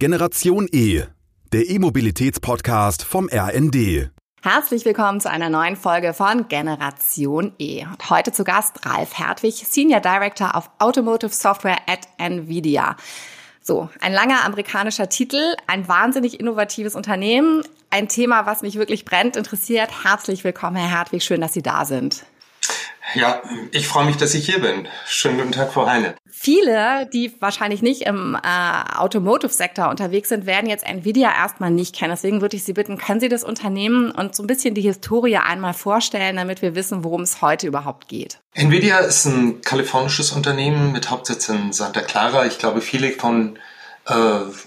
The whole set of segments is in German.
Generation E, der E-Mobilitäts-Podcast vom RND. Herzlich willkommen zu einer neuen Folge von Generation E. Und heute zu Gast Ralf Hertwig, Senior Director of Automotive Software at Nvidia. So, ein langer amerikanischer Titel, ein wahnsinnig innovatives Unternehmen, ein Thema, was mich wirklich brennt, interessiert. Herzlich willkommen, Herr Hertwig, schön, dass Sie da sind. Ja, ich freue mich, dass ich hier bin. Schönen guten Tag, Frau Heine. Viele, die wahrscheinlich nicht im äh, Automotive-Sektor unterwegs sind, werden jetzt Nvidia erstmal nicht kennen. Deswegen würde ich Sie bitten, können Sie das Unternehmen und so ein bisschen die Historie einmal vorstellen, damit wir wissen, worum es heute überhaupt geht. Nvidia ist ein kalifornisches Unternehmen mit Hauptsitz in Santa Clara. Ich glaube, viele von äh,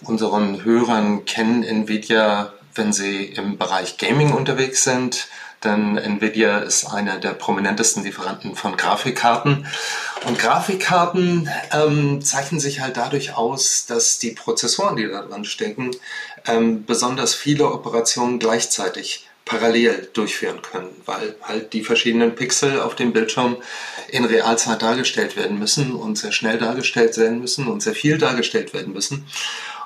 unseren Hörern kennen Nvidia, wenn sie im Bereich Gaming unterwegs sind denn Nvidia ist einer der prominentesten Lieferanten von Grafikkarten. Und Grafikkarten ähm, zeichnen sich halt dadurch aus, dass die Prozessoren, die da dran stecken, ähm, besonders viele Operationen gleichzeitig parallel durchführen können, weil halt die verschiedenen Pixel auf dem Bildschirm in Realzeit dargestellt werden müssen und sehr schnell dargestellt werden müssen und sehr viel dargestellt werden müssen.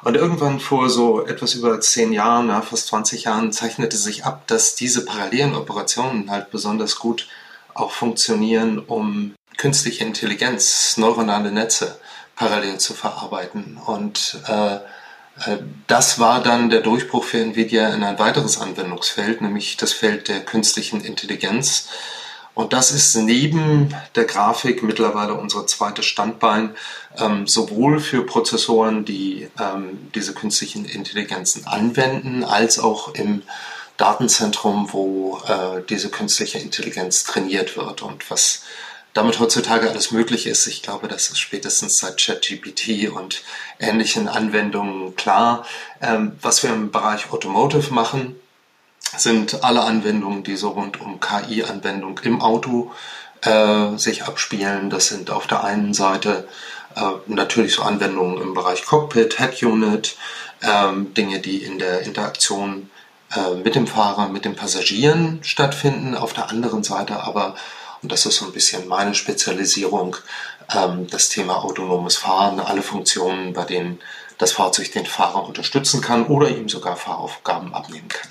Und irgendwann vor so etwas über zehn Jahren, ja, fast 20 Jahren, zeichnete sich ab, dass diese parallelen Operationen halt besonders gut auch funktionieren, um künstliche Intelligenz, neuronale Netze parallel zu verarbeiten. Und äh, das war dann der Durchbruch für Nvidia in ein weiteres Anwendungsfeld, nämlich das Feld der künstlichen Intelligenz. Und das ist neben der Grafik mittlerweile unser zweites Standbein, ähm, sowohl für Prozessoren, die ähm, diese künstlichen Intelligenzen anwenden, als auch im Datenzentrum, wo äh, diese künstliche Intelligenz trainiert wird und was damit heutzutage alles möglich ist. Ich glaube, das ist spätestens seit ChatGPT und ähnlichen Anwendungen klar. Ähm, was wir im Bereich Automotive machen, sind alle Anwendungen, die so rund um KI-Anwendung im Auto äh, sich abspielen. Das sind auf der einen Seite äh, natürlich so Anwendungen im Bereich Cockpit, Head Unit, äh, Dinge, die in der Interaktion äh, mit dem Fahrer, mit den Passagieren stattfinden. Auf der anderen Seite aber, und das ist so ein bisschen meine Spezialisierung, ähm, das Thema autonomes Fahren, alle Funktionen, bei denen das Fahrzeug den Fahrer unterstützen kann oder ihm sogar Fahraufgaben abnehmen kann.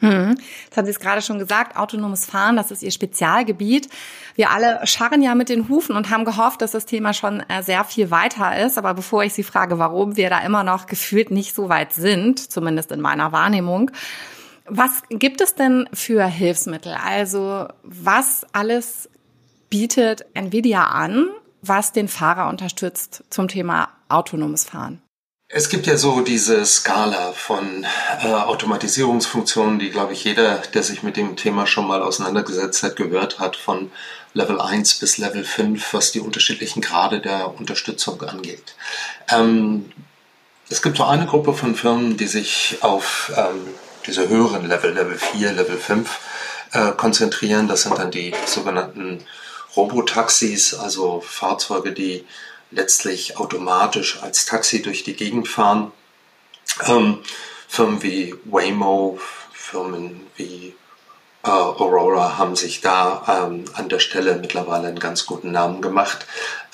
Hm. Das haben Sie es gerade schon gesagt, autonomes Fahren, das ist Ihr Spezialgebiet. Wir alle scharren ja mit den Hufen und haben gehofft, dass das Thema schon äh, sehr viel weiter ist. Aber bevor ich Sie frage, warum wir da immer noch gefühlt nicht so weit sind, zumindest in meiner Wahrnehmung, was gibt es denn für Hilfsmittel? Also was alles bietet Nvidia an, was den Fahrer unterstützt zum Thema autonomes Fahren? Es gibt ja so diese Skala von äh, Automatisierungsfunktionen, die, glaube ich, jeder, der sich mit dem Thema schon mal auseinandergesetzt hat, gehört hat, von Level 1 bis Level 5, was die unterschiedlichen Grade der Unterstützung angeht. Ähm, es gibt so eine Gruppe von Firmen, die sich auf ähm, diese höheren Level, Level 4, Level 5, äh, konzentrieren. Das sind dann die sogenannten Robotaxis, also Fahrzeuge, die letztlich automatisch als Taxi durch die Gegend fahren. Ähm, Firmen wie Waymo, Firmen wie äh, Aurora haben sich da ähm, an der Stelle mittlerweile einen ganz guten Namen gemacht.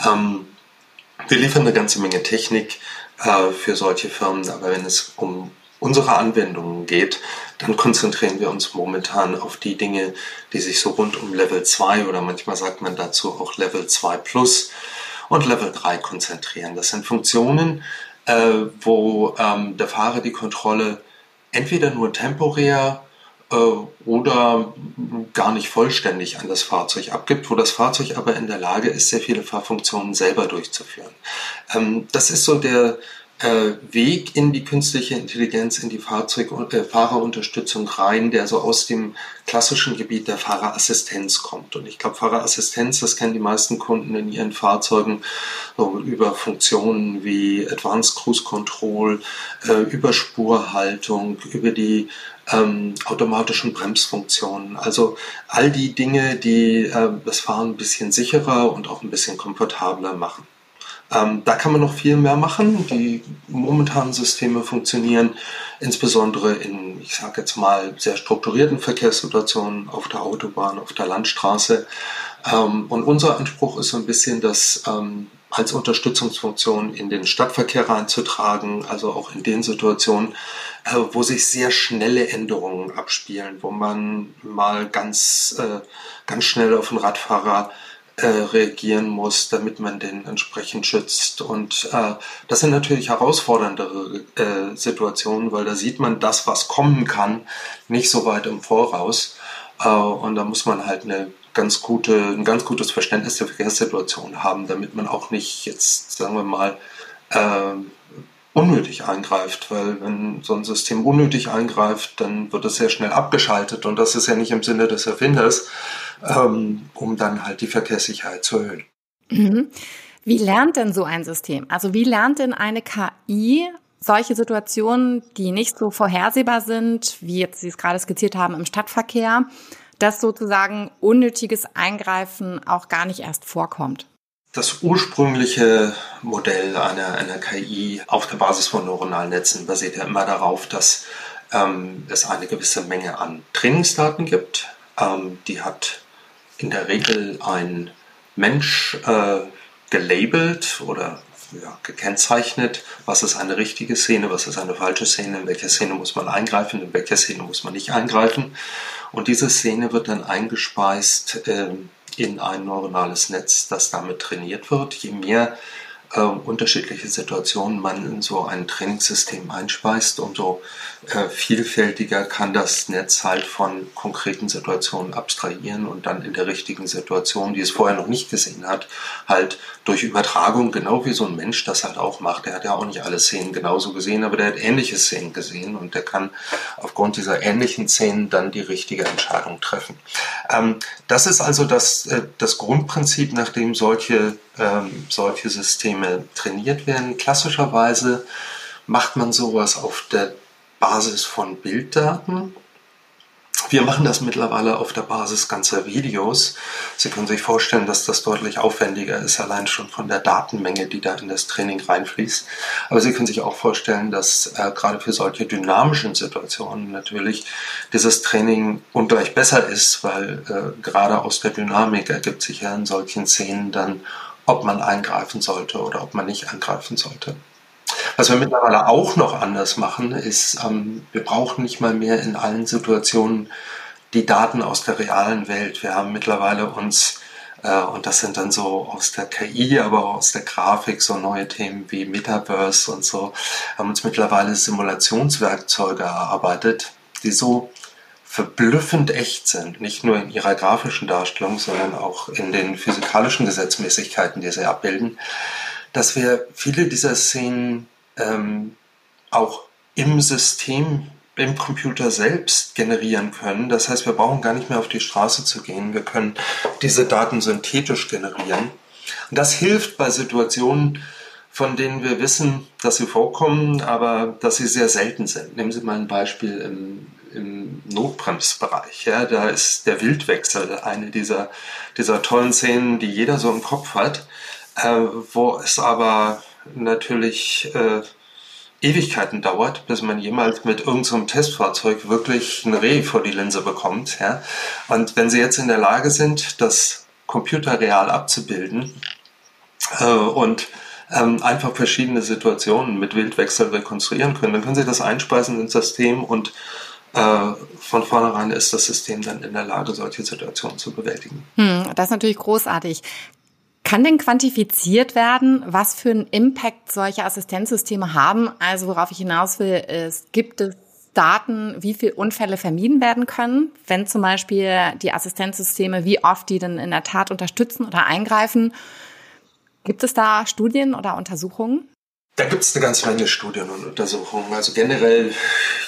Ähm, wir liefern eine ganze Menge Technik äh, für solche Firmen, aber wenn es um unsere Anwendungen geht, dann konzentrieren wir uns momentan auf die Dinge, die sich so rund um Level 2 oder manchmal sagt man dazu auch Level 2 Plus und Level 3 konzentrieren. Das sind Funktionen, äh, wo ähm, der Fahrer die Kontrolle entweder nur temporär äh, oder gar nicht vollständig an das Fahrzeug abgibt, wo das Fahrzeug aber in der Lage ist, sehr viele Fahrfunktionen selber durchzuführen. Ähm, das ist so der, Weg in die künstliche Intelligenz, in die Fahrzeug äh, Fahrerunterstützung rein, der so aus dem klassischen Gebiet der Fahrerassistenz kommt. Und ich glaube, Fahrerassistenz, das kennen die meisten Kunden in ihren Fahrzeugen so über Funktionen wie Advanced Cruise Control, äh, über Spurhaltung, über die ähm, automatischen Bremsfunktionen. Also all die Dinge, die äh, das Fahren ein bisschen sicherer und auch ein bisschen komfortabler machen. Ähm, da kann man noch viel mehr machen. Die momentanen Systeme funktionieren insbesondere in, ich sage jetzt mal, sehr strukturierten Verkehrssituationen auf der Autobahn, auf der Landstraße. Ähm, und unser Anspruch ist so ein bisschen, dass ähm, als Unterstützungsfunktion in den Stadtverkehr reinzutragen, also auch in den Situationen, äh, wo sich sehr schnelle Änderungen abspielen, wo man mal ganz, äh, ganz schnell auf einen Radfahrer äh, reagieren muss, damit man den entsprechend schützt. Und äh, das sind natürlich herausforderndere äh, Situationen, weil da sieht man das, was kommen kann, nicht so weit im Voraus. Äh, und da muss man halt eine ganz gute, ein ganz gutes Verständnis der Verkehrssituation haben, damit man auch nicht jetzt, sagen wir mal, äh, unnötig eingreift, weil wenn so ein System unnötig eingreift, dann wird es sehr schnell abgeschaltet und das ist ja nicht im Sinne des Erfinders, ähm, um dann halt die Verkehrssicherheit zu erhöhen. Mhm. Wie lernt denn so ein System? Also wie lernt denn eine KI solche Situationen, die nicht so vorhersehbar sind, wie jetzt Sie es gerade skizziert haben im Stadtverkehr, dass sozusagen unnötiges Eingreifen auch gar nicht erst vorkommt. Das ursprüngliche Modell einer, einer KI auf der Basis von neuronalen Netzen basiert ja immer darauf, dass ähm, es eine gewisse Menge an Trainingsdaten gibt. Ähm, die hat in der Regel ein Mensch äh, gelabelt oder ja, gekennzeichnet, was ist eine richtige Szene, was ist eine falsche Szene, in welcher Szene muss man eingreifen, in welcher Szene muss man nicht eingreifen. Und diese Szene wird dann eingespeist äh, in ein neuronales Netz, das damit trainiert wird. Je mehr äh, unterschiedliche Situationen man in so ein Trainingssystem einspeist, umso äh, vielfältiger kann das Netz halt von konkreten Situationen abstrahieren und dann in der richtigen Situation, die es vorher noch nicht gesehen hat, halt durch Übertragung, genau wie so ein Mensch das halt auch macht. Der hat ja auch nicht alle Szenen genauso gesehen, aber der hat ähnliche Szenen gesehen und der kann aufgrund dieser ähnlichen Szenen dann die richtige Entscheidung treffen. Ähm, das ist also das, äh, das Grundprinzip, nach dem solche, ähm, solche Systeme trainiert werden. Klassischerweise macht man sowas auf der Basis von Bilddaten. Wir machen das mittlerweile auf der Basis ganzer Videos. Sie können sich vorstellen, dass das deutlich aufwendiger ist, allein schon von der Datenmenge, die da in das Training reinfließt. Aber Sie können sich auch vorstellen, dass äh, gerade für solche dynamischen Situationen natürlich dieses Training ungleich besser ist, weil äh, gerade aus der Dynamik ergibt sich ja in solchen Szenen dann, ob man eingreifen sollte oder ob man nicht eingreifen sollte. Was wir mittlerweile auch noch anders machen, ist, ähm, wir brauchen nicht mal mehr in allen Situationen die Daten aus der realen Welt. Wir haben mittlerweile uns, äh, und das sind dann so aus der KI, aber auch aus der Grafik, so neue Themen wie Metaverse und so, haben uns mittlerweile Simulationswerkzeuge erarbeitet, die so verblüffend echt sind, nicht nur in ihrer grafischen Darstellung, sondern auch in den physikalischen Gesetzmäßigkeiten, die sie abbilden, dass wir viele dieser Szenen ähm, auch im System, im Computer selbst generieren können. Das heißt, wir brauchen gar nicht mehr auf die Straße zu gehen. Wir können diese Daten synthetisch generieren. Und das hilft bei Situationen, von denen wir wissen, dass sie vorkommen, aber dass sie sehr selten sind. Nehmen Sie mal ein Beispiel im, im Notbremsbereich. Ja, da ist der Wildwechsel eine dieser, dieser tollen Szenen, die jeder so im Kopf hat äh, wo es aber natürlich äh, Ewigkeiten dauert, bis man jemals mit irgendeinem so Testfahrzeug wirklich ein Reh vor die Linse bekommt. Ja? Und wenn Sie jetzt in der Lage sind, das computerreal abzubilden äh, und ähm, einfach verschiedene Situationen mit Wildwechsel rekonstruieren können, dann können Sie das einspeisen ins System und äh, von vornherein ist das System dann in der Lage, solche Situationen zu bewältigen. Hm, das ist natürlich großartig. Kann denn quantifiziert werden, was für einen Impact solche Assistenzsysteme haben? Also worauf ich hinaus will, ist, gibt es Daten, wie viele Unfälle vermieden werden können, wenn zum Beispiel die Assistenzsysteme, wie oft die denn in der Tat unterstützen oder eingreifen? Gibt es da Studien oder Untersuchungen? Da gibt es eine ganze Menge Studien und Untersuchungen. Also generell,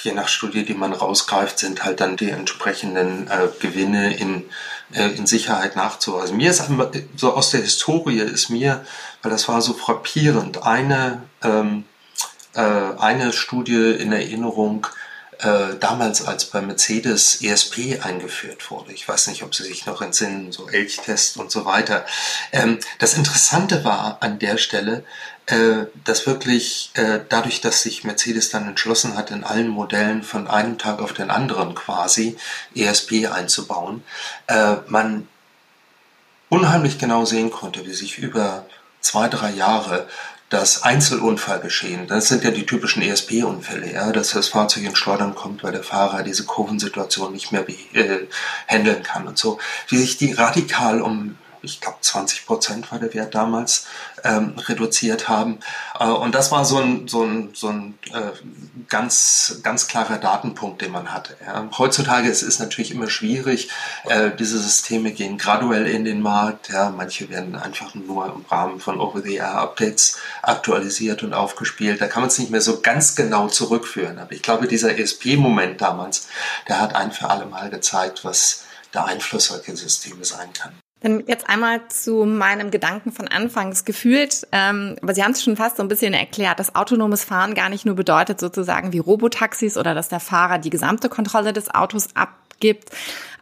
je nach Studie, die man rausgreift, sind halt dann die entsprechenden äh, Gewinne in, äh, in Sicherheit nachzuweisen. Mir ist so aus der Historie ist mir, weil das war so frappierend, eine, ähm, äh, eine Studie in Erinnerung, äh, damals als bei Mercedes ESP eingeführt wurde. Ich weiß nicht, ob Sie sich noch entsinnen, so Elchtest und so weiter. Ähm, das Interessante war an der Stelle, dass wirklich äh, dadurch, dass sich Mercedes dann entschlossen hat, in allen Modellen von einem Tag auf den anderen quasi ESP einzubauen, äh, man unheimlich genau sehen konnte, wie sich über zwei, drei Jahre das Einzelunfallgeschehen, das sind ja die typischen ESP-Unfälle, ja, dass das Fahrzeug in Schleudern kommt, weil der Fahrer diese Kurvensituation nicht mehr äh, handeln kann und so, wie sich die radikal um ich glaube 20 Prozent war der Wert damals, ähm, reduziert haben. Äh, und das war so ein, so ein, so ein äh, ganz, ganz klarer Datenpunkt, den man hatte. Ja. Heutzutage ist es natürlich immer schwierig. Äh, diese Systeme gehen graduell in den Markt. Ja. Manche werden einfach nur im Rahmen von Over-the-Air-Updates aktualisiert und aufgespielt. Da kann man es nicht mehr so ganz genau zurückführen. Aber ich glaube, dieser ESP-Moment damals, der hat ein für alle Mal gezeigt, was der Einfluss solcher Systeme sein kann. Dann jetzt einmal zu meinem Gedanken von Anfangs gefühlt, ähm, aber Sie haben es schon fast so ein bisschen erklärt, dass autonomes Fahren gar nicht nur bedeutet sozusagen wie Robotaxis oder dass der Fahrer die gesamte Kontrolle des Autos abgibt.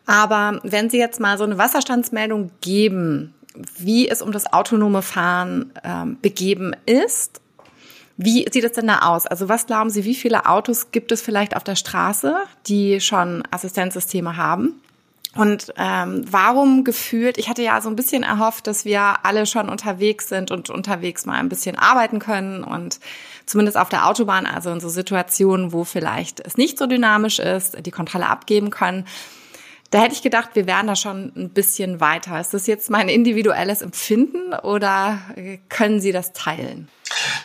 Aber wenn Sie jetzt mal so eine Wasserstandsmeldung geben, wie es um das autonome Fahren ähm, begeben ist, wie sieht es denn da aus? Also was glauben Sie, wie viele Autos gibt es vielleicht auf der Straße, die schon Assistenzsysteme haben? Und ähm, warum gefühlt, ich hatte ja so ein bisschen erhofft, dass wir alle schon unterwegs sind und unterwegs mal ein bisschen arbeiten können und zumindest auf der Autobahn, also in so Situationen, wo vielleicht es nicht so dynamisch ist, die Kontrolle abgeben können. Da hätte ich gedacht, wir wären da schon ein bisschen weiter. Ist das jetzt mein individuelles Empfinden oder können Sie das teilen?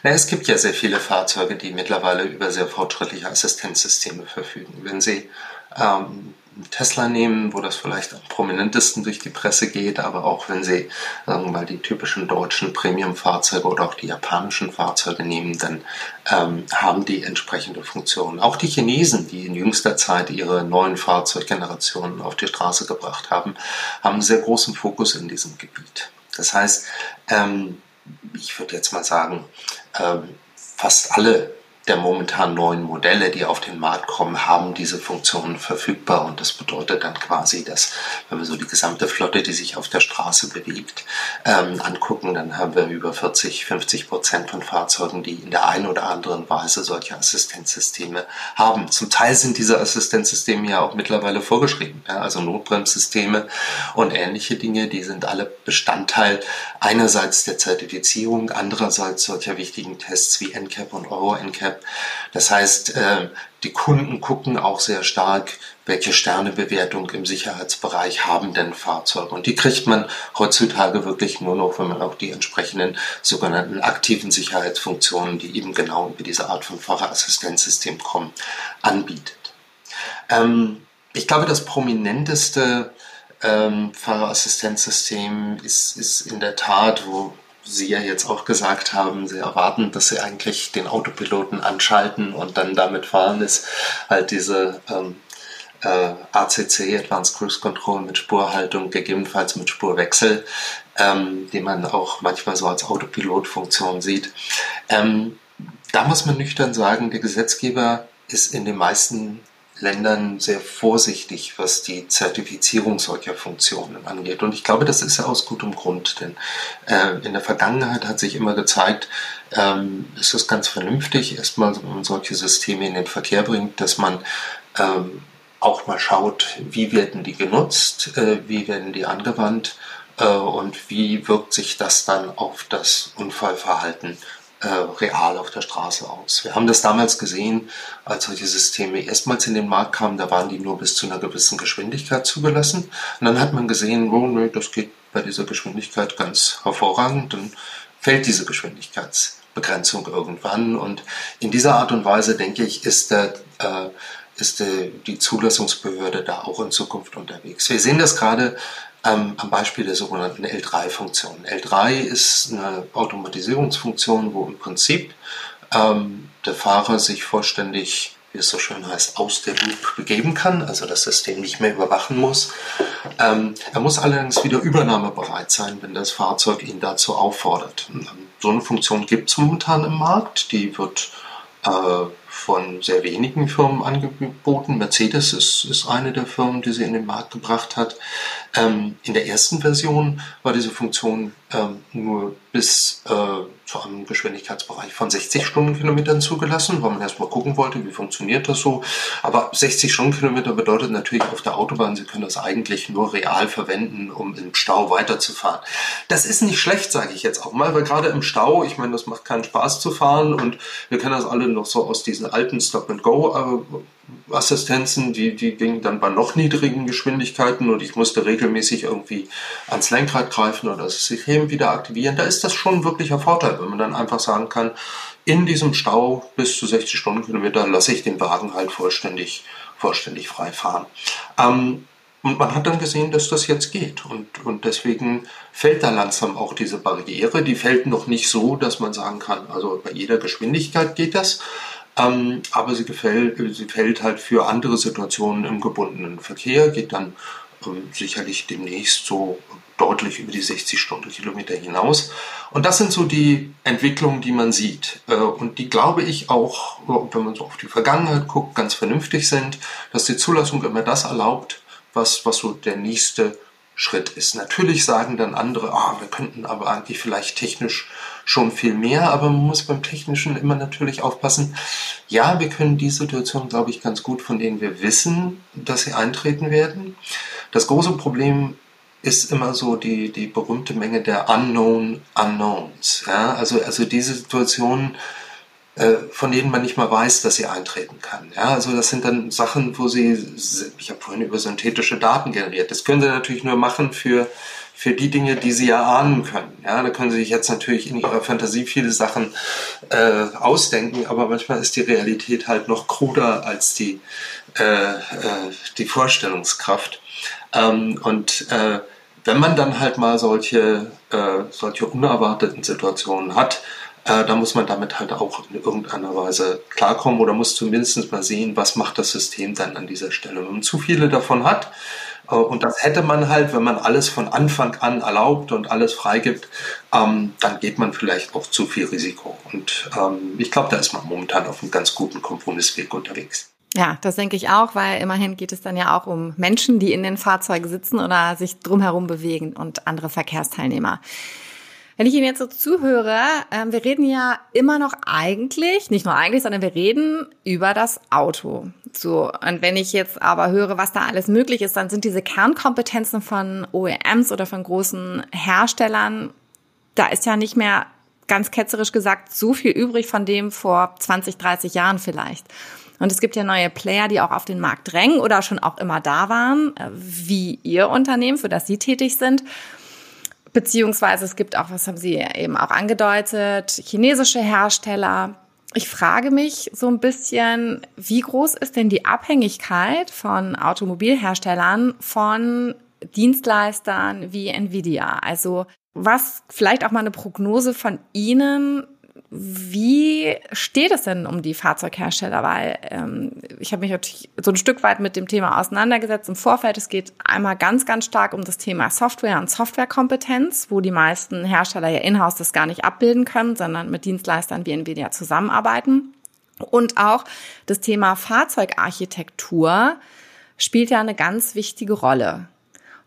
Na, es gibt ja sehr viele Fahrzeuge, die mittlerweile über sehr fortschrittliche Assistenzsysteme verfügen. Wenn Sie ähm, Tesla nehmen, wo das vielleicht am prominentesten durch die Presse geht, aber auch wenn Sie sagen wir mal die typischen deutschen Premium-Fahrzeuge oder auch die japanischen Fahrzeuge nehmen, dann ähm, haben die entsprechende Funktionen. Auch die Chinesen, die in jüngster Zeit ihre neuen Fahrzeuggenerationen auf die Straße gebracht haben, haben einen sehr großen Fokus in diesem Gebiet. Das heißt, ähm, ich würde jetzt mal sagen, ähm, fast alle der momentan neuen Modelle, die auf den Markt kommen, haben diese Funktionen verfügbar. Und das bedeutet dann quasi, dass wenn wir so die gesamte Flotte, die sich auf der Straße bewegt, ähm, angucken, dann haben wir über 40, 50 Prozent von Fahrzeugen, die in der einen oder anderen Weise solche Assistenzsysteme haben. Zum Teil sind diese Assistenzsysteme ja auch mittlerweile vorgeschrieben. Ja, also Notbremssysteme und ähnliche Dinge, die sind alle Bestandteil einerseits der Zertifizierung, andererseits solcher wichtigen Tests wie NCAP und Euro-NCAP App. Das heißt, äh, die Kunden gucken auch sehr stark, welche Sternebewertung im Sicherheitsbereich haben denn Fahrzeuge. Und die kriegt man heutzutage wirklich nur noch, wenn man auch die entsprechenden sogenannten aktiven Sicherheitsfunktionen, die eben genau über diese Art von Fahrerassistenzsystem kommen, anbietet. Ähm, ich glaube, das prominenteste ähm, Fahrerassistenzsystem ist, ist in der Tat, wo Sie ja jetzt auch gesagt haben, Sie erwarten, dass Sie eigentlich den Autopiloten anschalten und dann damit fahren, ist halt diese ähm, äh, ACC, Advanced Cruise Control mit Spurhaltung, gegebenenfalls mit Spurwechsel, ähm, die man auch manchmal so als Autopilotfunktion sieht. Ähm, da muss man nüchtern sagen, der Gesetzgeber ist in den meisten Ländern sehr vorsichtig, was die Zertifizierung solcher Funktionen angeht. Und ich glaube, das ist aus gutem Grund, denn äh, in der Vergangenheit hat sich immer gezeigt, ähm, es ist ganz vernünftig, erstmal, wenn man solche Systeme in den Verkehr bringt, dass man ähm, auch mal schaut, wie werden die genutzt, äh, wie werden die angewandt äh, und wie wirkt sich das dann auf das Unfallverhalten äh, real auf der Straße aus. Wir haben das damals gesehen, als solche Systeme erstmals in den Markt kamen, da waren die nur bis zu einer gewissen Geschwindigkeit zugelassen. Und dann hat man gesehen, oh nee, das geht bei dieser Geschwindigkeit ganz hervorragend, dann fällt diese Geschwindigkeitsbegrenzung irgendwann. Und in dieser Art und Weise, denke ich, ist der äh, ist die Zulassungsbehörde da auch in Zukunft unterwegs. Wir sehen das gerade ähm, am Beispiel der sogenannten L3-Funktion. L3 ist eine Automatisierungsfunktion, wo im Prinzip ähm, der Fahrer sich vollständig, wie es so schön heißt, aus der Loop begeben kann, also das System nicht mehr überwachen muss. Ähm, er muss allerdings wieder übernahmebereit sein, wenn das Fahrzeug ihn dazu auffordert. Ähm, so eine Funktion gibt es momentan im Markt, die wird äh, von sehr wenigen Firmen angeboten. Mercedes ist, ist eine der Firmen, die sie in den Markt gebracht hat. Ähm, in der ersten Version war diese Funktion ähm, nur bis äh, zu einem Geschwindigkeitsbereich von 60 Stundenkilometern zugelassen, weil man erstmal gucken wollte, wie funktioniert das so. Aber 60 Stundenkilometer bedeutet natürlich auf der Autobahn, Sie können das eigentlich nur real verwenden, um im Stau weiterzufahren. Das ist nicht schlecht, sage ich jetzt auch mal, weil gerade im Stau, ich meine, das macht keinen Spaß zu fahren und wir kennen das alle noch so aus diesen alten Stop-and-Go Assistenzen, die, die gingen dann bei noch niedrigen Geschwindigkeiten und ich musste regelmäßig irgendwie ans Lenkrad greifen oder das System wieder aktivieren. Da ist das schon ein wirklicher Vorteil, wenn man dann einfach sagen kann, in diesem Stau bis zu 60 Stundenkilometer lasse ich den Wagen halt vollständig, vollständig frei fahren. Ähm, und man hat dann gesehen, dass das jetzt geht. Und, und deswegen fällt da langsam auch diese Barriere. Die fällt noch nicht so, dass man sagen kann, also bei jeder Geschwindigkeit geht das. Ähm, aber sie, gefällt, sie fällt halt für andere Situationen im gebundenen Verkehr, geht dann ähm, sicherlich demnächst so deutlich über die 60 Stundenkilometer hinaus. Und das sind so die Entwicklungen, die man sieht. Äh, und die glaube ich auch, wenn man so auf die Vergangenheit guckt, ganz vernünftig sind, dass die Zulassung immer das erlaubt, was, was so der nächste Schritt ist. Natürlich sagen dann andere, ah, wir könnten aber eigentlich vielleicht technisch schon viel mehr, aber man muss beim Technischen immer natürlich aufpassen. Ja, wir können die Situation, glaube ich, ganz gut, von denen wir wissen, dass sie eintreten werden. Das große Problem ist immer so die, die berühmte Menge der Unknown Unknowns. Ja? Also, also diese Situationen, von denen man nicht mal weiß, dass sie eintreten kann. Ja, also das sind dann Sachen, wo sie, ich habe vorhin über synthetische Daten generiert. Das können sie natürlich nur machen für für die Dinge, die sie ja ahnen können. Ja, da können sie sich jetzt natürlich in ihrer Fantasie viele Sachen äh, ausdenken, aber manchmal ist die Realität halt noch kruder als die äh, äh, die Vorstellungskraft. Ähm, und äh, wenn man dann halt mal solche äh, solche unerwarteten Situationen hat, äh, da muss man damit halt auch in irgendeiner Weise klarkommen oder muss zumindest mal sehen, was macht das System dann an dieser Stelle. Wenn man zu viele davon hat, äh, und das hätte man halt, wenn man alles von Anfang an erlaubt und alles freigibt, ähm, dann geht man vielleicht auch zu viel Risiko. Und ähm, ich glaube, da ist man momentan auf einem ganz guten Kompromissweg unterwegs. Ja, das denke ich auch, weil immerhin geht es dann ja auch um Menschen, die in den Fahrzeugen sitzen oder sich drumherum bewegen und andere Verkehrsteilnehmer. Wenn ich Ihnen jetzt so zuhöre, äh, wir reden ja immer noch eigentlich, nicht nur eigentlich, sondern wir reden über das Auto. So, und wenn ich jetzt aber höre, was da alles möglich ist, dann sind diese Kernkompetenzen von OEMs oder von großen Herstellern, da ist ja nicht mehr ganz ketzerisch gesagt so viel übrig von dem vor 20, 30 Jahren vielleicht. Und es gibt ja neue Player, die auch auf den Markt drängen oder schon auch immer da waren, äh, wie Ihr Unternehmen, für das Sie tätig sind. Beziehungsweise es gibt auch, was haben Sie eben auch angedeutet, chinesische Hersteller. Ich frage mich so ein bisschen, wie groß ist denn die Abhängigkeit von Automobilherstellern von Dienstleistern wie Nvidia? Also was vielleicht auch mal eine Prognose von Ihnen, wie steht es denn um die Fahrzeughersteller? Weil ähm, ich habe mich natürlich so ein Stück weit mit dem Thema auseinandergesetzt im Vorfeld. Es geht einmal ganz, ganz stark um das Thema Software und Softwarekompetenz, wo die meisten Hersteller ja in-house das gar nicht abbilden können, sondern mit Dienstleistern wie Nvidia zusammenarbeiten. Und auch das Thema Fahrzeugarchitektur spielt ja eine ganz wichtige Rolle.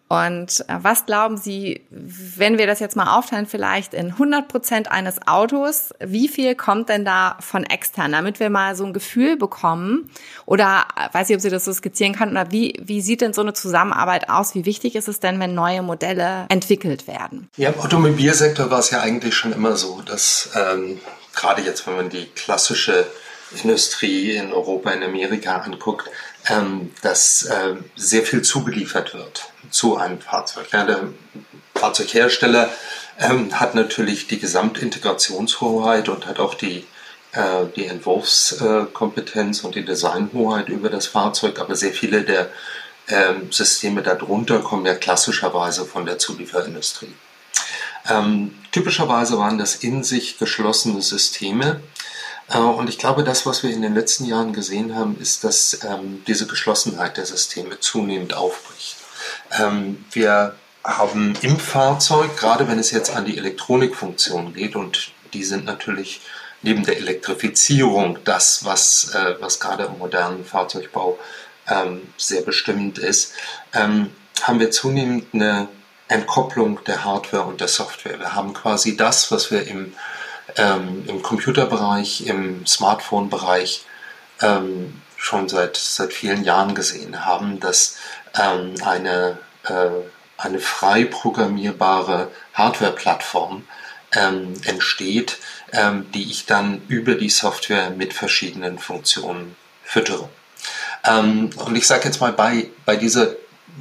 Und äh, was glauben Sie, wenn wir das jetzt mal aufteilen, vielleicht in 100 Prozent eines Autos, wie viel kommt denn da von extern, damit wir mal so ein Gefühl bekommen? Oder äh, weiß ich, ob Sie das so skizzieren kann, oder wie, wie sieht denn so eine Zusammenarbeit aus? Wie wichtig ist es denn, wenn neue Modelle entwickelt werden? Ja, im Automobilsektor war es ja eigentlich schon immer so, dass ähm, gerade jetzt, wenn man die klassische Industrie in Europa, in Amerika anguckt, ähm, dass äh, sehr viel zugeliefert wird zu einem Fahrzeug. Ja, der Fahrzeughersteller ähm, hat natürlich die Gesamtintegrationshoheit und hat auch die, äh, die Entwurfskompetenz und die Designhoheit über das Fahrzeug, aber sehr viele der ähm, Systeme darunter kommen ja klassischerweise von der Zulieferindustrie. Ähm, typischerweise waren das in sich geschlossene Systeme, und ich glaube, das, was wir in den letzten Jahren gesehen haben, ist, dass ähm, diese Geschlossenheit der Systeme zunehmend aufbricht. Ähm, wir haben im Fahrzeug, gerade wenn es jetzt an die Elektronikfunktion geht, und die sind natürlich neben der Elektrifizierung das, was, äh, was gerade im modernen Fahrzeugbau ähm, sehr bestimmend ist, haben wir zunehmend eine Entkopplung der Hardware und der Software. Wir haben quasi das, was wir im, ähm, im Computerbereich, im Smartphone-Bereich ähm, schon seit, seit vielen Jahren gesehen haben, dass ähm, eine, äh, eine frei programmierbare Hardware-Plattform ähm, entsteht, ähm, die ich dann über die Software mit verschiedenen Funktionen füttere. Ähm, und ich sage jetzt mal, bei, bei dieser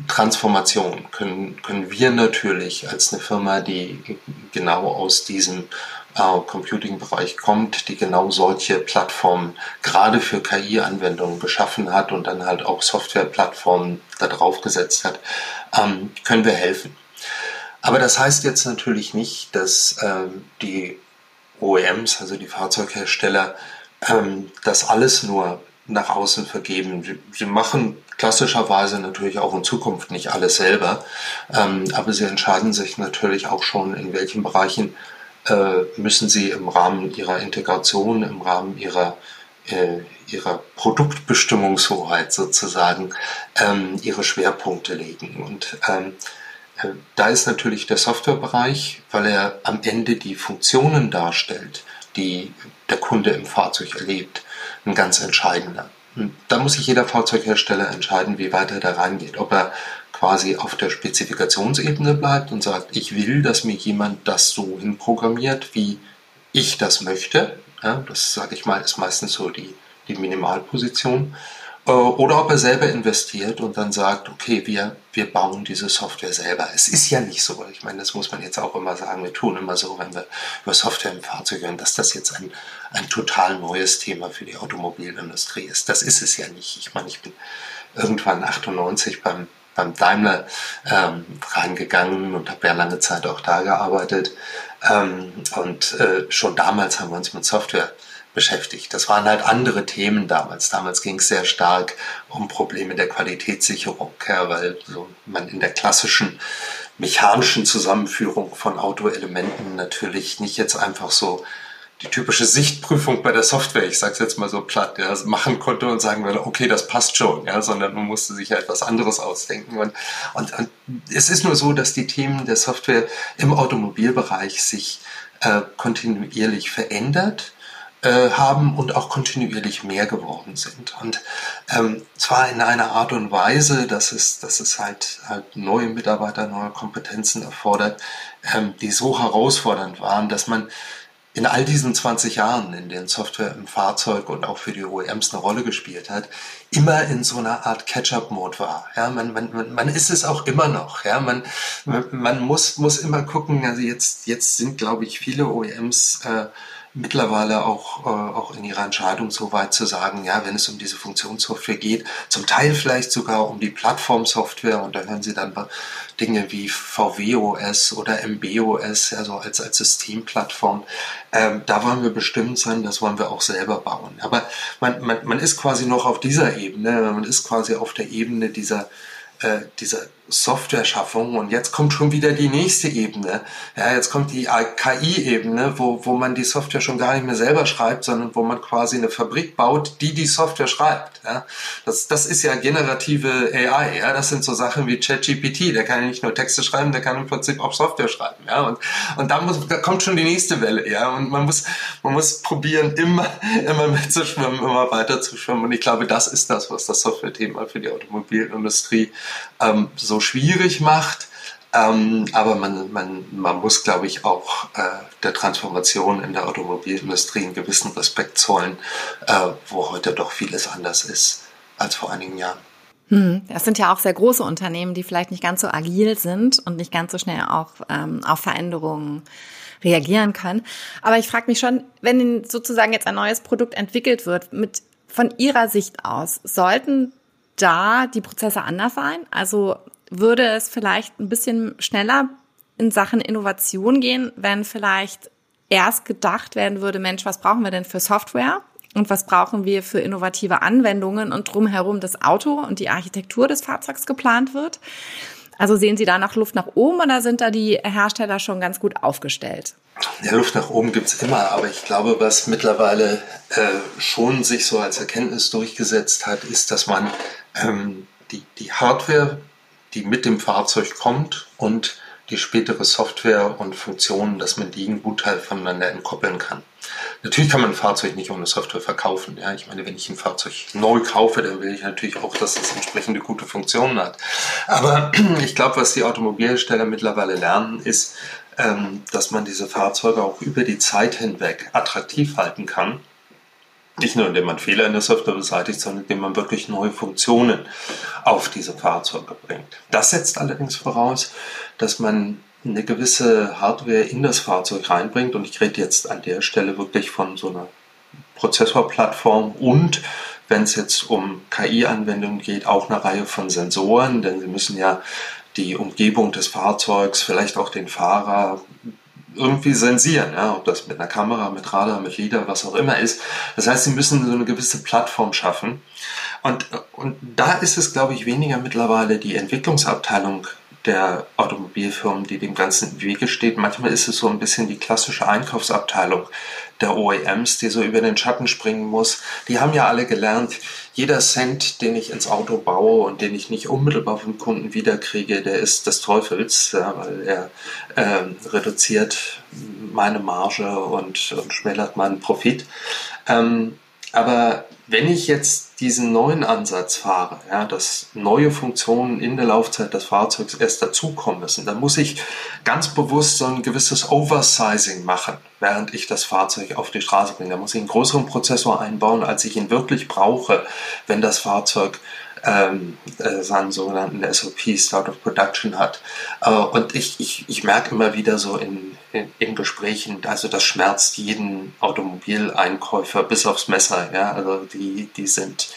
Transformation können, können wir natürlich als eine Firma, die genau aus diesem äh, Computing-Bereich kommt, die genau solche Plattformen gerade für KI-Anwendungen geschaffen hat und dann halt auch Software-Plattformen da drauf gesetzt hat, ähm, können wir helfen. Aber das heißt jetzt natürlich nicht, dass ähm, die OEMs, also die Fahrzeughersteller, ähm, das alles nur nach außen vergeben. Sie, sie, machen klassischerweise natürlich auch in Zukunft nicht alles selber, ähm, aber sie entscheiden sich natürlich auch schon, in welchen Bereichen müssen sie im Rahmen ihrer Integration, im Rahmen ihrer, äh, ihrer Produktbestimmungshoheit sozusagen ähm, ihre Schwerpunkte legen. Und ähm, äh, da ist natürlich der Softwarebereich, weil er am Ende die Funktionen darstellt, die der Kunde im Fahrzeug erlebt, ein ganz entscheidender. Und da muss sich jeder Fahrzeughersteller entscheiden, wie weit er da reingeht. Ob er quasi auf der Spezifikationsebene bleibt und sagt, ich will, dass mir jemand das so hinprogrammiert, wie ich das möchte. Ja, das, sage ich mal, ist meistens so die, die Minimalposition. Äh, oder ob er selber investiert und dann sagt, okay, wir, wir bauen diese Software selber. Es ist ja nicht so, ich meine, das muss man jetzt auch immer sagen, wir tun immer so, wenn wir über Software im Fahrzeug hören, dass das jetzt ein, ein total neues Thema für die Automobilindustrie ist. Das ist es ja nicht. Ich meine, ich bin irgendwann 98 beim, beim Daimler ähm, reingegangen und habe ja lange Zeit auch da gearbeitet. Ähm, und äh, schon damals haben wir uns mit Software beschäftigt. Das waren halt andere Themen damals. Damals ging es sehr stark um Probleme der Qualitätssicherung, ja, weil so man in der klassischen mechanischen Zusammenführung von Autoelementen natürlich nicht jetzt einfach so die typische Sichtprüfung bei der Software, ich sage es jetzt mal so platt, ja, machen konnte und sagen würde, okay, das passt schon, ja, sondern man musste sich ja etwas anderes ausdenken. Und, und, und es ist nur so, dass die Themen der Software im Automobilbereich sich äh, kontinuierlich verändert äh, haben und auch kontinuierlich mehr geworden sind. Und ähm, zwar in einer Art und Weise, dass es, dass es halt, halt neue Mitarbeiter, neue Kompetenzen erfordert, ähm, die so herausfordernd waren, dass man in all diesen 20 Jahren, in denen Software im Fahrzeug und auch für die OEMs eine Rolle gespielt hat, immer in so einer Art Catch-up-Mode war. Ja, man, man, man ist es auch immer noch. Ja, man, man muss, muss immer gucken. Also jetzt, jetzt sind, glaube ich, viele OEMs äh, mittlerweile auch, äh, auch in ihrer Entscheidung so weit zu sagen, ja, wenn es um diese Funktionssoftware geht, zum Teil vielleicht sogar um die Plattformsoftware und da hören Sie dann Dinge wie VWOS oder MBOS, also als, als Systemplattform. Ähm, da wollen wir bestimmt sein, das wollen wir auch selber bauen. Aber man, man, man ist quasi noch auf dieser Ebene, man ist quasi auf der Ebene dieser, äh, dieser Software-Schaffung und jetzt kommt schon wieder die nächste Ebene. Ja, jetzt kommt die KI-Ebene, wo, wo man die Software schon gar nicht mehr selber schreibt, sondern wo man quasi eine Fabrik baut, die die Software schreibt. Ja, das, das ist ja generative AI. Ja, das sind so Sachen wie ChatGPT. Der kann ja nicht nur Texte schreiben, der kann im Prinzip auch Software schreiben. Ja, und, und da, muss, da kommt schon die nächste Welle. Ja, und man muss, man muss probieren, immer, immer mitzuschwimmen, immer weiter zu schwimmen. Und ich glaube, das ist das, was das Software-Thema für die Automobilindustrie ähm, so schwierig macht. Ähm, aber man, man, man muss, glaube ich, auch äh, der Transformation in der Automobilindustrie einen gewissen Respekt zollen, äh, wo heute doch vieles anders ist als vor einigen Jahren. Hm, das sind ja auch sehr große Unternehmen, die vielleicht nicht ganz so agil sind und nicht ganz so schnell auch ähm, auf Veränderungen reagieren können. Aber ich frage mich schon, wenn sozusagen jetzt ein neues Produkt entwickelt wird, mit von Ihrer Sicht aus, sollten da die Prozesse anders sein? Also würde es vielleicht ein bisschen schneller in Sachen Innovation gehen, wenn vielleicht erst gedacht werden würde, Mensch, was brauchen wir denn für Software? Und was brauchen wir für innovative Anwendungen und drumherum das Auto und die Architektur des Fahrzeugs geplant wird? Also sehen Sie da noch Luft nach oben oder sind da die Hersteller schon ganz gut aufgestellt? Ja, Luft nach oben gibt's immer, aber ich glaube, was mittlerweile äh, schon sich so als Erkenntnis durchgesetzt hat, ist, dass man ähm, die, die Hardware die mit dem Fahrzeug kommt und die spätere Software und Funktionen, dass man die einen Gutteil voneinander entkoppeln kann. Natürlich kann man ein Fahrzeug nicht ohne Software verkaufen. Ja, ich meine, wenn ich ein Fahrzeug neu kaufe, dann will ich natürlich auch, dass es entsprechende gute Funktionen hat. Aber ich glaube, was die Automobilhersteller mittlerweile lernen, ist, ähm, dass man diese Fahrzeuge auch über die Zeit hinweg attraktiv halten kann. Nicht nur, indem man Fehler in der Software beseitigt, sondern indem man wirklich neue Funktionen auf diese Fahrzeuge bringt. Das setzt allerdings voraus, dass man eine gewisse Hardware in das Fahrzeug reinbringt. Und ich rede jetzt an der Stelle wirklich von so einer Prozessorplattform und wenn es jetzt um KI-Anwendungen geht, auch eine Reihe von Sensoren, denn sie müssen ja die Umgebung des Fahrzeugs, vielleicht auch den Fahrer irgendwie sensieren, ja, ob das mit einer Kamera, mit Radar, mit LIDAR, was auch immer ist. Das heißt, sie müssen so eine gewisse Plattform schaffen. Und, und da ist es, glaube ich, weniger mittlerweile die Entwicklungsabteilung der Automobilfirmen, die dem Ganzen im Wege steht. Manchmal ist es so ein bisschen die klassische Einkaufsabteilung der OEMs, die so über den Schatten springen muss. Die haben ja alle gelernt, jeder Cent, den ich ins Auto baue und den ich nicht unmittelbar vom Kunden wiederkriege, der ist des Teufels, weil er äh, reduziert meine Marge und, und schmälert meinen Profit. Ähm, aber wenn ich jetzt diesen neuen Ansatz fahre, ja, dass neue Funktionen in der Laufzeit des Fahrzeugs erst dazukommen müssen, dann muss ich ganz bewusst so ein gewisses Oversizing machen, während ich das Fahrzeug auf die Straße bringe. Da muss ich einen größeren Prozessor einbauen, als ich ihn wirklich brauche, wenn das Fahrzeug ähm, äh, seinen sogenannten SOP, Start of Production hat. Äh, und ich, ich, ich merke immer wieder so in, in, Gesprächen, also das schmerzt jeden Automobileinkäufer bis aufs Messer. Ja? Also die, die, sind,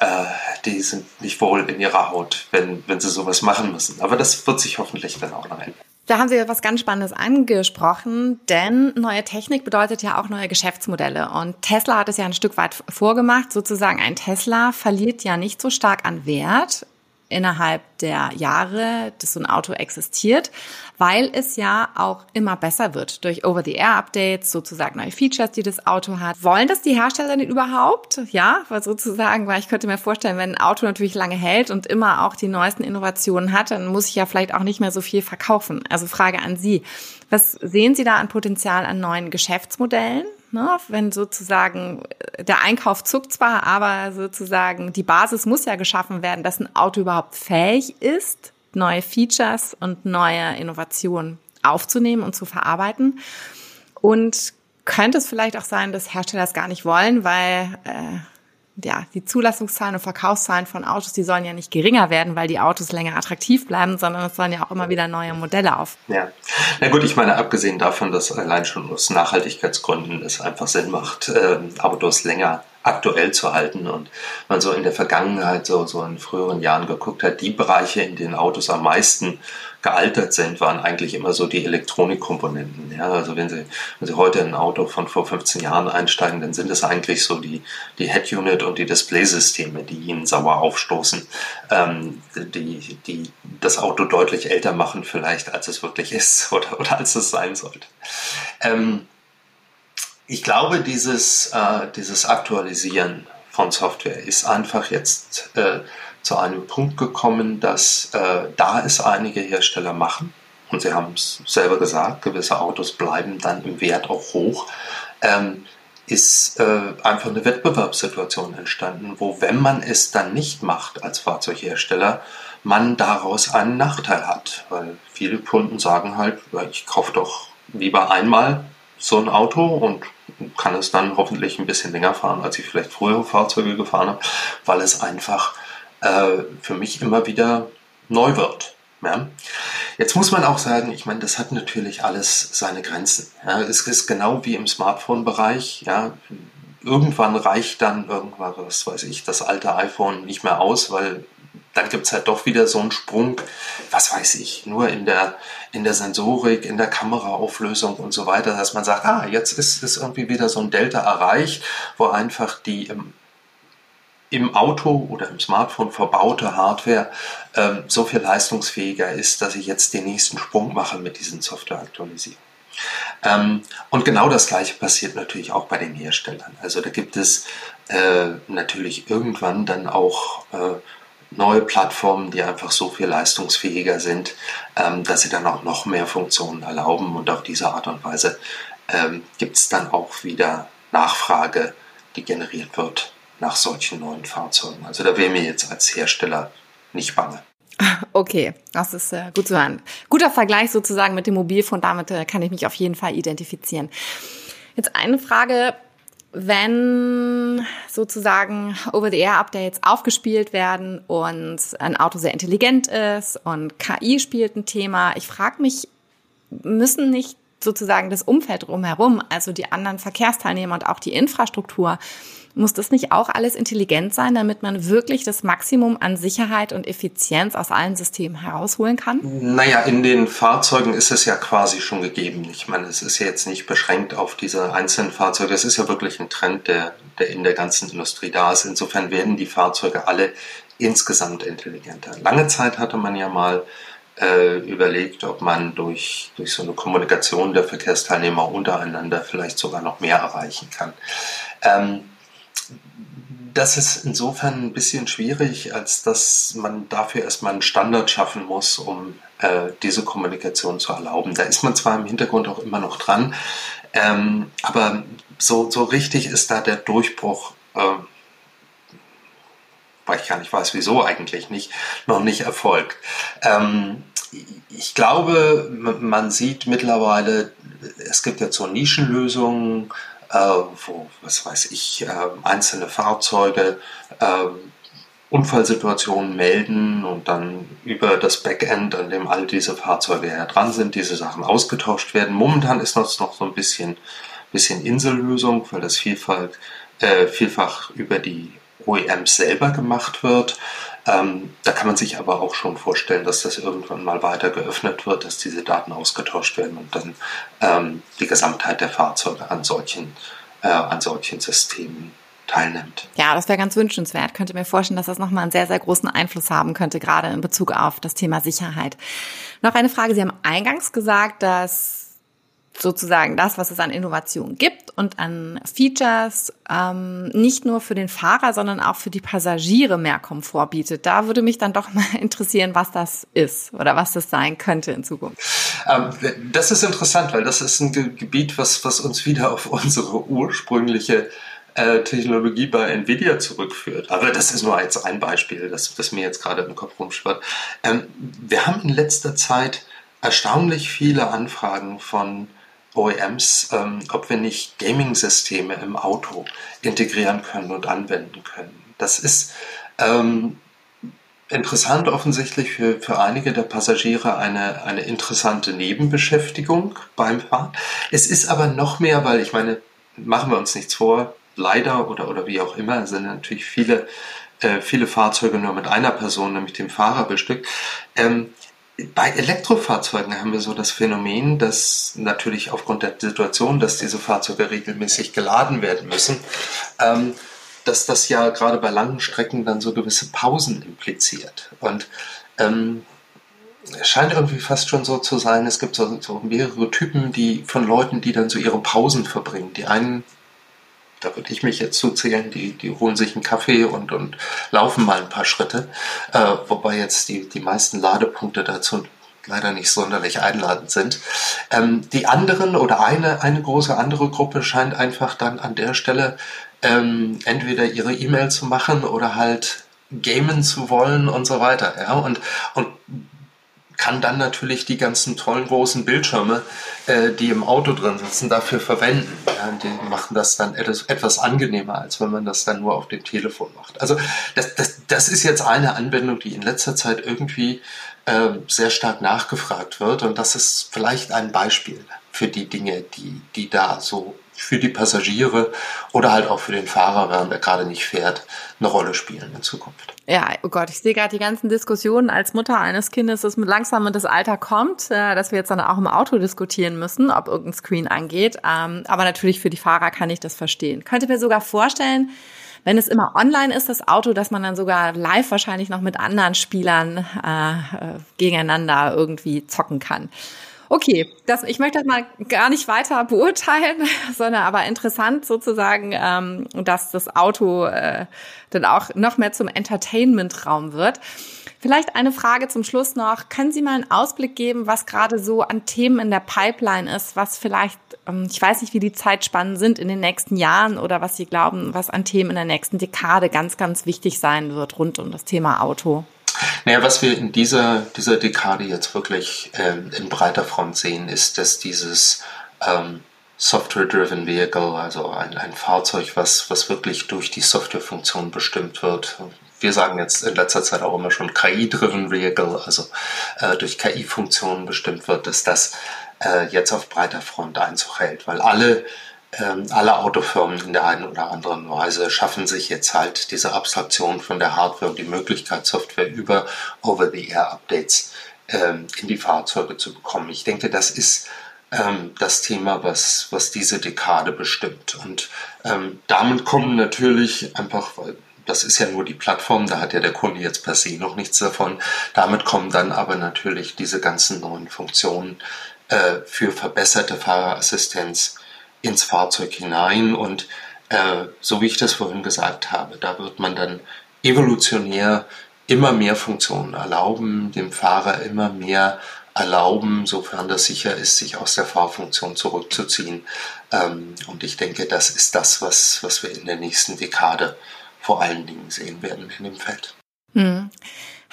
äh, die sind nicht wohl in ihrer Haut, wenn, wenn sie sowas machen müssen. Aber das wird sich hoffentlich dann auch noch ändern. Da haben Sie was ganz Spannendes angesprochen, denn neue Technik bedeutet ja auch neue Geschäftsmodelle. Und Tesla hat es ja ein Stück weit vorgemacht. Sozusagen ein Tesla verliert ja nicht so stark an Wert innerhalb der Jahre, dass so ein Auto existiert, weil es ja auch immer besser wird durch Over-the-Air-Updates, sozusagen neue Features, die das Auto hat. Wollen das die Hersteller denn überhaupt? Ja, weil sozusagen, weil ich könnte mir vorstellen, wenn ein Auto natürlich lange hält und immer auch die neuesten Innovationen hat, dann muss ich ja vielleicht auch nicht mehr so viel verkaufen. Also Frage an Sie. Was sehen Sie da an Potenzial an neuen Geschäftsmodellen? Ne? Wenn sozusagen äh, der Einkauf zuckt zwar, aber sozusagen die Basis muss ja geschaffen werden, dass ein Auto überhaupt fähig ist, neue Features und neue Innovationen aufzunehmen und zu verarbeiten. Und könnte es vielleicht auch sein, dass Hersteller es gar nicht wollen, weil äh, ja, die Zulassungszahlen und Verkaufszahlen von Autos, die sollen ja nicht geringer werden, weil die Autos länger attraktiv bleiben, sondern es sollen ja auch immer wieder neue Modelle auf. Ja, na gut, ich meine, abgesehen davon, dass allein schon aus Nachhaltigkeitsgründen es einfach Sinn macht, äh, Autos länger aktuell zu halten und man so in der Vergangenheit, so, so in früheren Jahren geguckt hat, die Bereiche, in denen Autos am meisten gealtert sind, waren eigentlich immer so die Elektronikkomponenten. Ja, also wenn Sie, wenn Sie heute in ein Auto von vor 15 Jahren einsteigen, dann sind es eigentlich so die, die Head-Unit und die Displaysysteme, die Ihnen sauer aufstoßen, ähm, die, die das Auto deutlich älter machen vielleicht, als es wirklich ist oder, oder als es sein sollte. Ähm, ich glaube, dieses, äh, dieses Aktualisieren von Software ist einfach jetzt äh, zu einem Punkt gekommen, dass äh, da es einige Hersteller machen, und sie haben es selber gesagt, gewisse Autos bleiben dann im Wert auch hoch, ähm, ist äh, einfach eine Wettbewerbssituation entstanden, wo wenn man es dann nicht macht als Fahrzeughersteller, man daraus einen Nachteil hat. Weil viele Kunden sagen halt, ich kaufe doch lieber einmal so ein Auto und kann es dann hoffentlich ein bisschen länger fahren, als ich vielleicht frühere Fahrzeuge gefahren habe, weil es einfach äh, für mich immer wieder neu wird. Ja. Jetzt muss man auch sagen, ich meine, das hat natürlich alles seine Grenzen. Ja. Es ist genau wie im Smartphone-Bereich. Ja. Irgendwann reicht dann irgendwann, was weiß ich, das alte iPhone nicht mehr aus, weil dann gibt es halt doch wieder so einen Sprung, was weiß ich, nur in der, in der Sensorik, in der Kameraauflösung und so weiter, dass man sagt, ah, jetzt ist, ist irgendwie wieder so ein Delta erreicht, wo einfach die im im Auto oder im Smartphone verbaute Hardware ähm, so viel leistungsfähiger ist, dass ich jetzt den nächsten Sprung mache mit diesen Softwareaktualisierungen. Ähm, und genau das gleiche passiert natürlich auch bei den Herstellern. Also da gibt es äh, natürlich irgendwann dann auch äh, neue Plattformen, die einfach so viel leistungsfähiger sind, ähm, dass sie dann auch noch mehr Funktionen erlauben. Und auf diese Art und Weise ähm, gibt es dann auch wieder Nachfrage, die generiert wird nach solchen neuen Fahrzeugen. Also da wäre mir jetzt als Hersteller nicht bange. Okay, das ist äh, gut zu hören. Guter Vergleich sozusagen mit dem Mobilfon, damit äh, kann ich mich auf jeden Fall identifizieren. Jetzt eine Frage, wenn sozusagen Over-the-Air-Updates aufgespielt werden und ein Auto sehr intelligent ist und KI spielt ein Thema, ich frage mich, müssen nicht sozusagen das Umfeld drumherum, also die anderen Verkehrsteilnehmer und auch die Infrastruktur, muss das nicht auch alles intelligent sein, damit man wirklich das Maximum an Sicherheit und Effizienz aus allen Systemen herausholen kann? Naja, in den Fahrzeugen ist es ja quasi schon gegeben. Ich meine, es ist ja jetzt nicht beschränkt auf diese einzelnen Fahrzeuge. Es ist ja wirklich ein Trend, der, der in der ganzen Industrie da ist. Insofern werden die Fahrzeuge alle insgesamt intelligenter. Lange Zeit hatte man ja mal äh, überlegt, ob man durch, durch so eine Kommunikation der Verkehrsteilnehmer untereinander vielleicht sogar noch mehr erreichen kann. Ähm, das ist insofern ein bisschen schwierig, als dass man dafür erstmal einen Standard schaffen muss, um äh, diese Kommunikation zu erlauben. Da ist man zwar im Hintergrund auch immer noch dran, ähm, aber so, so richtig ist da der Durchbruch, äh, weil ich gar nicht weiß, wieso eigentlich nicht, noch nicht erfolgt. Ähm, ich glaube, man sieht mittlerweile, es gibt jetzt so Nischenlösungen, wo, was weiß ich, äh, einzelne Fahrzeuge äh, Unfallsituationen melden und dann über das Backend, an dem all diese Fahrzeuge ja dran sind, diese Sachen ausgetauscht werden. Momentan ist das noch so ein bisschen, bisschen Insellösung, weil das vielfach, äh, vielfach über die OEMs selber gemacht wird. Ähm, da kann man sich aber auch schon vorstellen, dass das irgendwann mal weiter geöffnet wird, dass diese Daten ausgetauscht werden und dann ähm, die Gesamtheit der Fahrzeuge an solchen, äh, an solchen Systemen teilnimmt. Ja, das wäre ganz wünschenswert. Könnte mir vorstellen, dass das nochmal einen sehr, sehr großen Einfluss haben könnte, gerade in Bezug auf das Thema Sicherheit. Noch eine Frage. Sie haben eingangs gesagt, dass sozusagen das, was es an Innovation gibt und an Features, ähm, nicht nur für den Fahrer, sondern auch für die Passagiere mehr Komfort bietet. Da würde mich dann doch mal interessieren, was das ist oder was das sein könnte in Zukunft. Ähm, das ist interessant, weil das ist ein Gebiet, was, was uns wieder auf unsere ursprüngliche äh, Technologie bei Nvidia zurückführt. Aber das ist nur jetzt ein Beispiel, das, das mir jetzt gerade im Kopf rumschwirrt. Ähm, wir haben in letzter Zeit erstaunlich viele Anfragen von OEMs, ähm, ob wir nicht Gaming-Systeme im Auto integrieren können und anwenden können. Das ist ähm, interessant offensichtlich für, für einige der Passagiere eine, eine interessante Nebenbeschäftigung beim Fahren. Es ist aber noch mehr, weil ich meine, machen wir uns nichts vor, leider oder, oder wie auch immer, sind natürlich viele, äh, viele Fahrzeuge nur mit einer Person, nämlich dem Fahrer bestückt. Ähm, bei Elektrofahrzeugen haben wir so das Phänomen, dass natürlich aufgrund der Situation, dass diese Fahrzeuge regelmäßig geladen werden müssen, ähm, dass das ja gerade bei langen Strecken dann so gewisse Pausen impliziert. Und ähm, es scheint irgendwie fast schon so zu sein, es gibt so, so mehrere Typen die, von Leuten, die dann so ihre Pausen verbringen. Die einen da würde ich mich jetzt zuzählen, die, die holen sich einen Kaffee und, und laufen mal ein paar Schritte. Äh, wobei jetzt die, die meisten Ladepunkte dazu leider nicht sonderlich einladend sind. Ähm, die anderen oder eine, eine große andere Gruppe scheint einfach dann an der Stelle ähm, entweder ihre E-Mail zu machen oder halt gamen zu wollen und so weiter. Ja? Und, und kann dann natürlich die ganzen tollen großen Bildschirme, äh, die im Auto drin sitzen, dafür verwenden. Ja, die machen das dann etwas, etwas angenehmer, als wenn man das dann nur auf dem Telefon macht. Also das, das, das ist jetzt eine Anwendung, die in letzter Zeit irgendwie äh, sehr stark nachgefragt wird und das ist vielleicht ein Beispiel für die Dinge, die, die da so für die Passagiere oder halt auch für den Fahrer, während er gerade nicht fährt, eine Rolle spielen in Zukunft. Ja, oh Gott, ich sehe gerade die ganzen Diskussionen als Mutter eines Kindes, das mit langsam in das Alter kommt, äh, dass wir jetzt dann auch im Auto diskutieren müssen, ob irgendein Screen angeht. Ähm, aber natürlich für die Fahrer kann ich das verstehen. Könnte mir sogar vorstellen, wenn es immer online ist, das Auto, dass man dann sogar live wahrscheinlich noch mit anderen Spielern äh, äh gegeneinander irgendwie zocken kann. Okay, das, ich möchte das mal gar nicht weiter beurteilen, sondern aber interessant sozusagen, ähm, dass das Auto äh, dann auch noch mehr zum Entertainment-Raum wird. Vielleicht eine Frage zum Schluss noch. Können Sie mal einen Ausblick geben, was gerade so an Themen in der Pipeline ist, was vielleicht, ähm, ich weiß nicht, wie die Zeitspannen sind in den nächsten Jahren oder was Sie glauben, was an Themen in der nächsten Dekade ganz, ganz wichtig sein wird rund um das Thema Auto? Naja, was wir in dieser, dieser Dekade jetzt wirklich ähm, in breiter Front sehen, ist, dass dieses ähm, Software-Driven Vehicle, also ein, ein Fahrzeug, was, was wirklich durch die Softwarefunktion bestimmt wird. Wir sagen jetzt in letzter Zeit auch immer schon KI-Driven Vehicle, also äh, durch KI-Funktionen bestimmt wird, dass das äh, jetzt auf breiter Front Einzug hält, weil alle alle Autofirmen in der einen oder anderen Weise schaffen sich jetzt halt diese Abstraktion von der Hardware und die Möglichkeit, Software über Over-the-Air-Updates ähm, in die Fahrzeuge zu bekommen. Ich denke, das ist ähm, das Thema, was, was diese Dekade bestimmt. Und ähm, damit kommen natürlich einfach, weil das ist ja nur die Plattform, da hat ja der Kunde jetzt per se noch nichts davon. Damit kommen dann aber natürlich diese ganzen neuen Funktionen äh, für verbesserte Fahrerassistenz ins Fahrzeug hinein und äh, so wie ich das vorhin gesagt habe, da wird man dann evolutionär immer mehr Funktionen erlauben, dem Fahrer immer mehr erlauben, sofern das sicher ist, sich aus der Fahrfunktion zurückzuziehen. Ähm, und ich denke, das ist das, was, was wir in der nächsten Dekade vor allen Dingen sehen werden in dem Feld. Hm.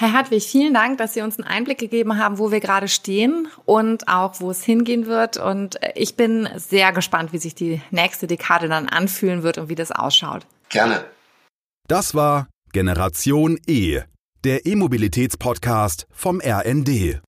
Herr Hartwig, vielen Dank, dass Sie uns einen Einblick gegeben haben, wo wir gerade stehen und auch, wo es hingehen wird. Und ich bin sehr gespannt, wie sich die nächste Dekade dann anfühlen wird und wie das ausschaut. Gerne. Das war Generation E, der E-Mobilitäts-Podcast vom RND.